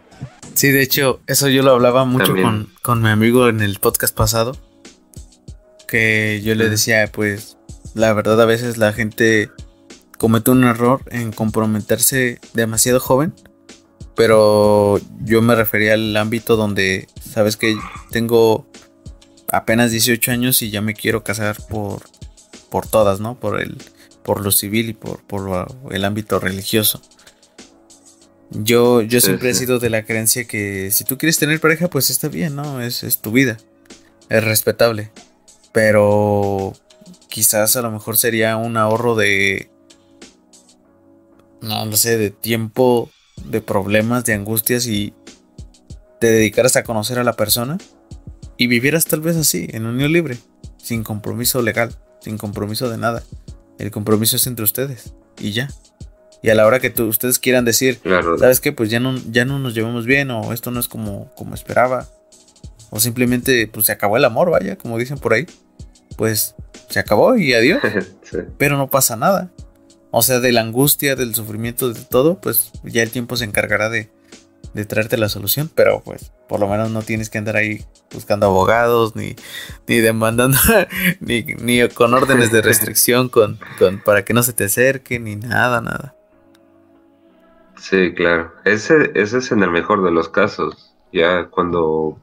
Sí, de hecho, eso yo lo hablaba mucho con, con, mi amigo en el podcast pasado, que yo le decía, pues, la verdad a veces la gente comete un error en comprometerse demasiado joven, pero yo me refería al ámbito donde, sabes que tengo apenas 18 años y ya me quiero casar por, por todas, ¿no? Por el, por lo civil y por, por el ámbito religioso. Yo, yo siempre he sido de la creencia que si tú quieres tener pareja, pues está bien, ¿no? Es, es tu vida. Es respetable. Pero quizás a lo mejor sería un ahorro de no, no sé, de tiempo, de problemas, de angustias y te dedicaras a conocer a la persona y vivieras tal vez así, en unión libre, sin compromiso legal, sin compromiso de nada. El compromiso es entre ustedes y ya. Y a la hora que ustedes quieran decir, ¿sabes qué? Pues ya no, ya no nos llevamos bien o esto no es como, como esperaba. O simplemente pues se acabó el amor, vaya, como dicen por ahí. Pues se acabó y adiós. Pero no pasa nada. O sea, de la angustia, del sufrimiento, de todo, pues ya el tiempo se encargará de, de traerte la solución, pero pues por lo menos no tienes que andar ahí buscando abogados, ni, ni demandando, ni, ni con órdenes de restricción con, con, para que no se te acerque, ni nada, nada. Sí, claro. Ese, ese es en el mejor de los casos. Ya cuando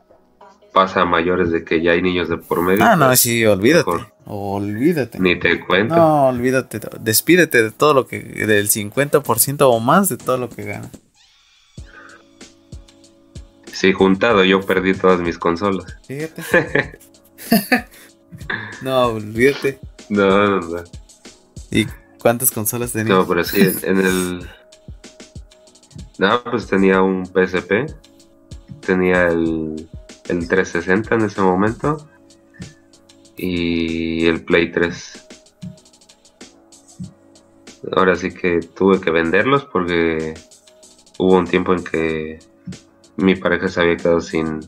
pasa a mayores de que ya hay niños de por medio. Ah, no, pues, sí, olvídate. Olvídate. Ni te cuento. No, olvídate. Despídete de todo lo que. del 50% o más de todo lo que gana. Sí, juntado yo perdí todas mis consolas. Fíjate. no, olvídate. No, no, no. ¿Y cuántas consolas tenías? No, pero sí, en, el. No, pues tenía un PSP. Tenía el, el 360 en ese momento y el Play 3. Ahora sí que tuve que venderlos porque hubo un tiempo en que mi pareja se había quedado sin,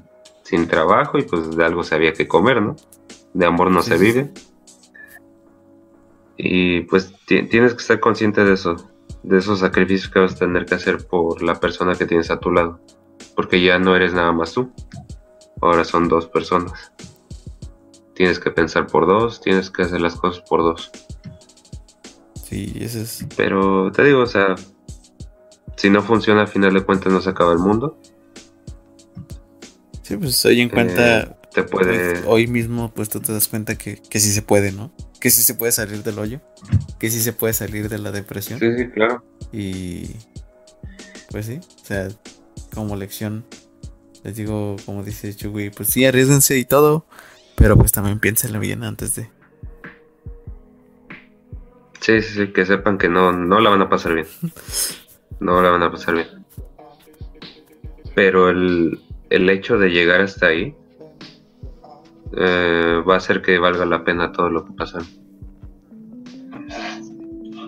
sin trabajo y pues de algo se había que comer, ¿no? De amor no se vive. Y pues tienes que estar consciente de eso, de esos sacrificios que vas a tener que hacer por la persona que tienes a tu lado. Porque ya no eres nada más tú, ahora son dos personas tienes que pensar por dos, tienes que hacer las cosas por dos. Sí, ese es. Pero te digo, o sea, si no funciona, a final de cuentas no se acaba el mundo. Sí, pues hoy en cuenta. Eh, te puede. Pues, hoy mismo, pues tú te das cuenta que, que sí se puede, ¿no? Que sí se puede salir del hoyo. Que sí se puede salir de la depresión. Sí, sí, claro. Y. Pues sí, o sea, como lección, les digo, como dice Chugui, pues sí, arriesguense y todo. Pero pues también piénsenlo bien antes de. Sí, sí, sí, que sepan que no, no la van a pasar bien. No la van a pasar bien. Pero el, el hecho de llegar hasta ahí eh, va a hacer que valga la pena todo lo que pasa.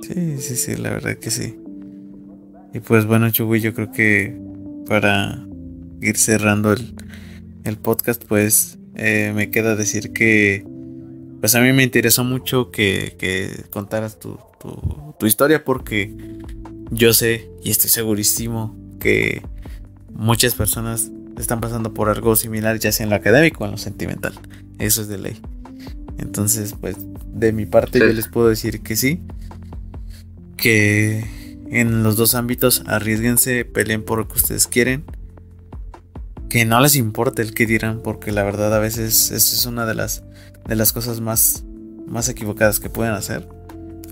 Sí, sí, sí, la verdad que sí. Y pues bueno, Chugui, yo creo que para ir cerrando el, el podcast, pues eh, me queda decir que pues a mí me interesó mucho que, que contaras tu, tu, tu, historia porque yo sé y estoy segurísimo que muchas personas están pasando por algo similar ya sea en lo académico o en lo sentimental. Eso es de ley. Entonces, pues de mi parte yo les puedo decir que sí. Que en los dos ámbitos arriesguense, peleen por lo que ustedes quieren. Que no les importe el que dirán, porque la verdad a veces esa es una de las, de las cosas más, más equivocadas que pueden hacer.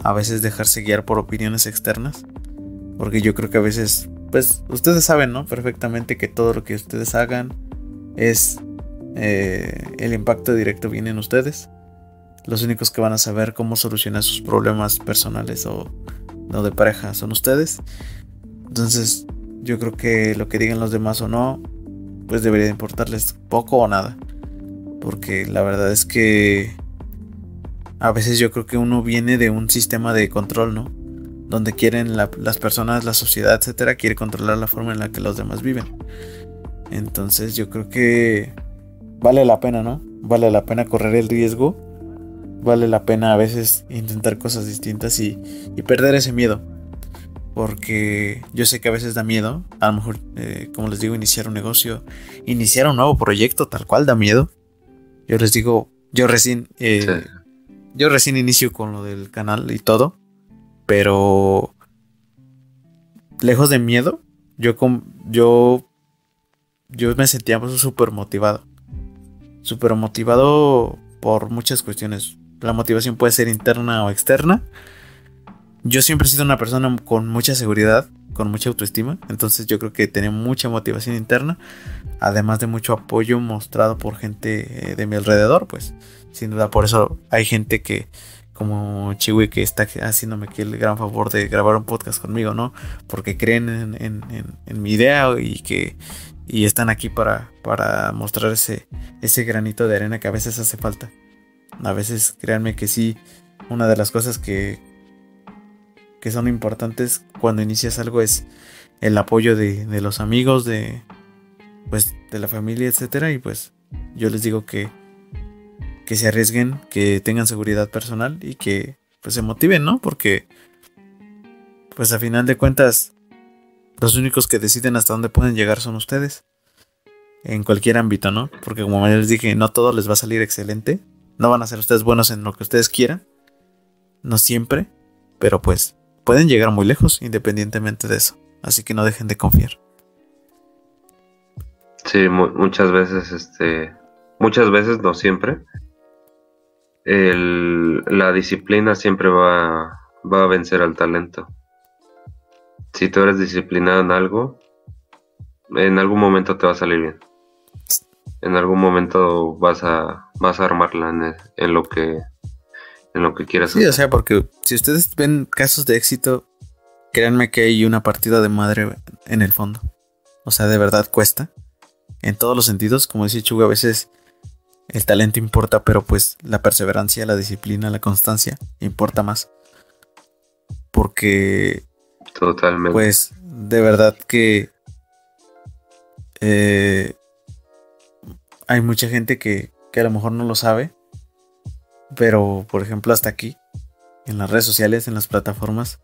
A veces dejarse guiar por opiniones externas. Porque yo creo que a veces, pues ustedes saben, ¿no? Perfectamente que todo lo que ustedes hagan es... Eh, el impacto directo viene en ustedes. Los únicos que van a saber cómo solucionar sus problemas personales o no de pareja son ustedes. Entonces, yo creo que lo que digan los demás o no, pues debería importarles poco o nada. Porque la verdad es que a veces yo creo que uno viene de un sistema de control, ¿no? Donde quieren las personas, la sociedad, etcétera, quiere controlar la forma en la que los demás viven. Entonces yo creo que vale la pena, ¿no? Vale la pena correr el riesgo vale la pena a veces intentar cosas distintas y, perder ese miedo. Porque yo sé que a veces da miedo, a lo mejor, eh, como les digo, iniciar un negocio, iniciar un nuevo proyecto, tal cual da miedo. Yo les digo, yo recién, eh, yo recién inicio con lo del canal y todo, pero lejos de miedo, yo, yo, yo me sentía súper motivado. Súper motivado por muchas cuestiones. La motivación puede ser interna o externa. Yo siempre he sido una persona con mucha seguridad, con mucha autoestima, entonces yo creo que tenía mucha motivación interna, además de mucho apoyo mostrado por gente eh, de mi alrededor, pues sin duda por eso hay gente que como Chiwi que está haciéndome aquí el gran favor de grabar un podcast conmigo, ¿no? Porque creen en, mi idea y que y están aquí para, para mostrar ese, granito de arena que a veces hace falta. A veces créanme que sí, una de las cosas que, que son importantes cuando inicias algo es el apoyo de, de los amigos, de, pues, de la familia, etcétera. Y pues yo les digo que, que se arriesguen, que tengan seguridad personal y que pues se motiven, ¿no? Porque pues a final de cuentas los únicos que deciden hasta dónde pueden llegar son ustedes. En cualquier ámbito, ¿no? Porque como ya les dije, no todo les va a salir excelente. No van a ser ustedes buenos en lo que ustedes quieran. No siempre. Pero pues pueden llegar muy lejos independientemente de eso. Así que no dejen de confiar. Sí, muchas veces, este, muchas veces, no siempre. La disciplina siempre va, va a vencer al talento. Si tú eres disciplinado en algo, en algún momento te va a salir bien en algún momento vas a, vas a armarla en, lo que en lo que quieras. Sí, o sea, porque si ustedes ven casos de éxito, créanme que hay una partida de madre en el fondo. O sea, de verdad cuesta. En todos los sentidos, como dice Chuga, a veces el talento importa, pero pues la perseverancia, la disciplina, la constancia importa más. Porque... Totalmente. Pues de verdad que... Eh, hay mucha gente que, a lo mejor no lo sabe, pero por ejemplo hasta aquí, en las redes sociales, en las plataformas,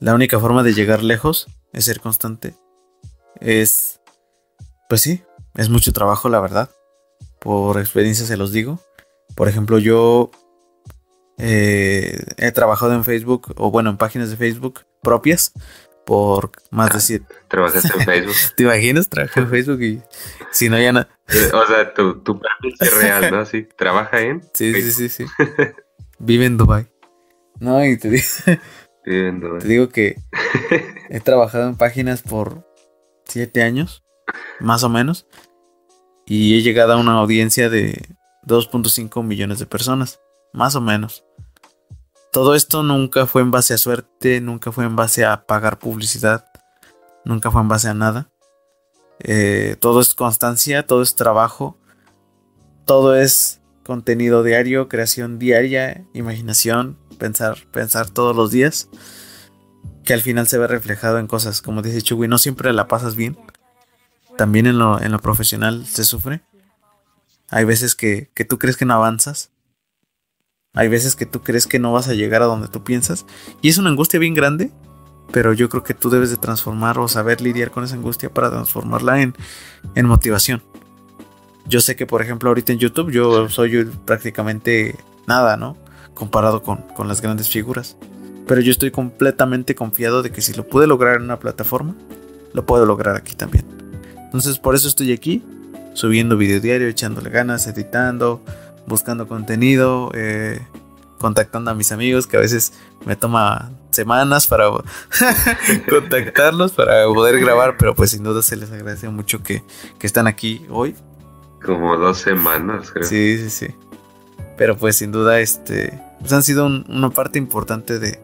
la única forma de llegar lejos es ser constante. Es, pues sí, es mucho trabajo, la verdad. Por experiencia se los digo. Por ejemplo, yo eh, he trabajado en Facebook, o bueno, en páginas de Facebook propias, por más de siete. Trabajaste en Facebook. ¿Te imaginas? Trabajé en Facebook y si no ya no. Eh, o sea, tu, tu perfil es real, ¿no? Sí, trabaja en. Sí, sí, sí, sí. Vive en Dubai. No, y te digo. Vive en Dubai. Te digo que he trabajado en páginas por siete años, más o menos. Y he llegado a una audiencia de 2.5 millones de personas, más o menos. todo esto nunca fue en base a suerte, nunca fue en base a pagar publicidad, nunca fue en base a nada. Eh, todo es constancia, todo es trabajo, todo es contenido diario, creación diaria, imaginación, pensar, pensar todos los días, que al final se ve reflejado en cosas, como dice Chuy, no siempre la pasas bien, también en lo, profesional se sufre. Hay veces que, tú crees que no avanzas, hay veces que tú crees que no vas a llegar a donde tú piensas, y es una angustia bien grande, pero yo creo que tú debes de transformar o saber lidiar con esa angustia para transformarla en, motivación. Yo sé que, por ejemplo, ahorita en YouTube yo soy prácticamente nada, ¿no? Comparado con las grandes figuras. Pero yo estoy completamente confiado de que si lo pude lograr en una plataforma, lo puedo lograr aquí también. Entonces por eso estoy aquí, subiendo video diario, echándole ganas, editando, buscando contenido, eh, contactando a mis amigos, que a veces me toma semanas para contactarlos, para poder grabar, pero pues sin duda se les agradece mucho que, que están aquí hoy. Como dos semanas, creo. Sí, sí, sí. Pero pues sin duda, este, pues han sido una parte importante de,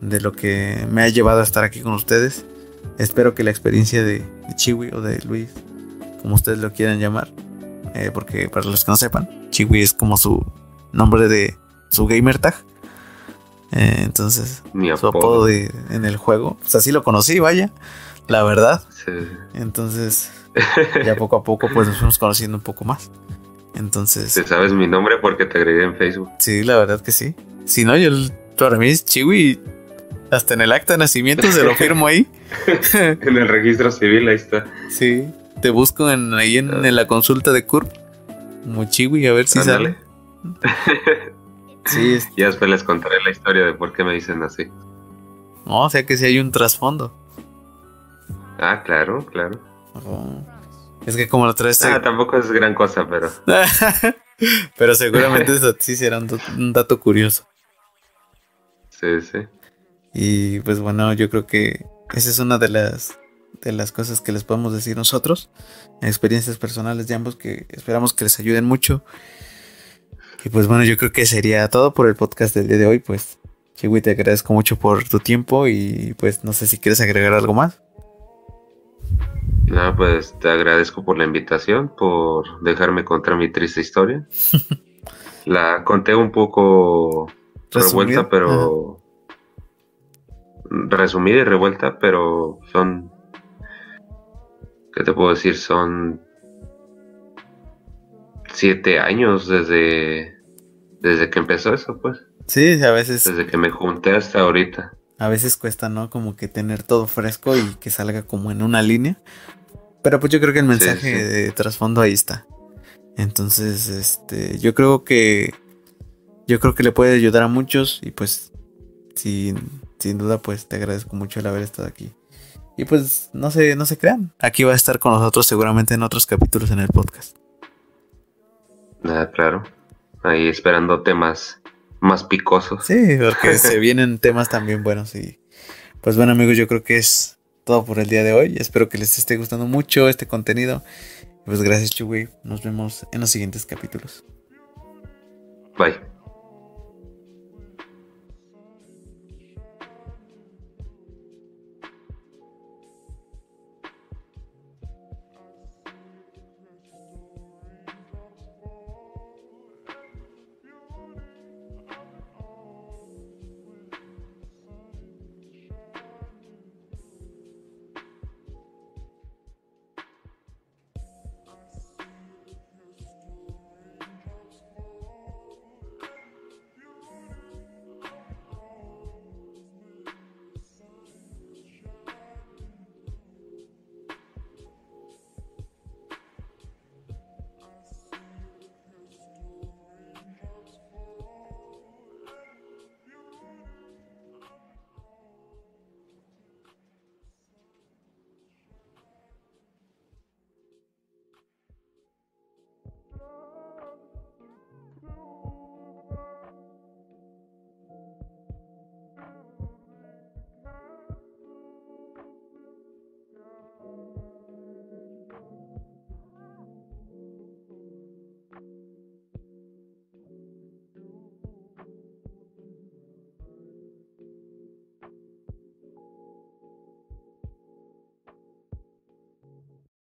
de, lo que me ha llevado a estar aquí con ustedes. Espero que la experiencia de, de Chiwi o de Luis, como ustedes lo quieran llamar, eh, porque para los que no sepan, Chiwi es como su nombre de, su gamer tag. Eh, entonces, su apodo de, en el juego. Pues así lo conocí, vaya. La verdad. Entonces, ya poco a poco, pues nos fuimos conociendo un poco más. Entonces. ¿Te sabes mi nombre porque te agregué en Facebook? Sí, la verdad que sí. Si no, yo para mí es Chiwi. Hasta en el acta de nacimiento se lo firmo ahí. en el registro civil, ahí está. Sí. Te busco en, ahí en, en la consulta de CURP. Como Chiwi, a ver si sale. Sí. Ya después les contaré la historia de por qué me dicen así. No, o sea que sí hay un trasfondo. Ah, claro, claro. Oh. Es que como lo traes. Ah, tampoco es gran cosa, pero. pero seguramente eso sí será un, dato curioso. Sí, sí. Y pues bueno, yo creo que esa es una de las de las cosas que les podemos decir nosotros, experiencias personales de ambos que esperamos que les ayuden mucho y pues bueno, yo creo que sería todo por el podcast del día de hoy. Pues, Chiwi, te agradezco mucho por tu tiempo y pues no sé si quieres agregar algo más. Nada, pues te agradezco por la invitación, por dejarme contar mi triste historia. la conté un poco revuelta, pero... Resumida y revuelta, pero son... ¿Qué te puedo decir? Son siete años desde, desde que empezó eso, pues. Sí, a veces. Desde que me junté hasta ahorita. A veces cuesta, ¿no? Como que tener todo fresco y que salga como en una línea. Pero pues yo creo que el mensaje de trasfondo ahí está. Entonces, este, yo creo que yo creo que le puede ayudar a muchos y pues sin, sin duda pues te agradezco mucho el haber estado aquí. Y pues no se no se crean, aquí va a estar con nosotros seguramente en otros capítulos en el podcast. Ah, claro. Ahí esperando temas más picosos. Sí, porque se vienen temas también buenos. Y pues bueno, amigos, yo creo que es todo por el día de hoy. Espero que les esté gustando mucho este contenido. Pues gracias, Chuy. Nos vemos en los siguientes capítulos. Bye.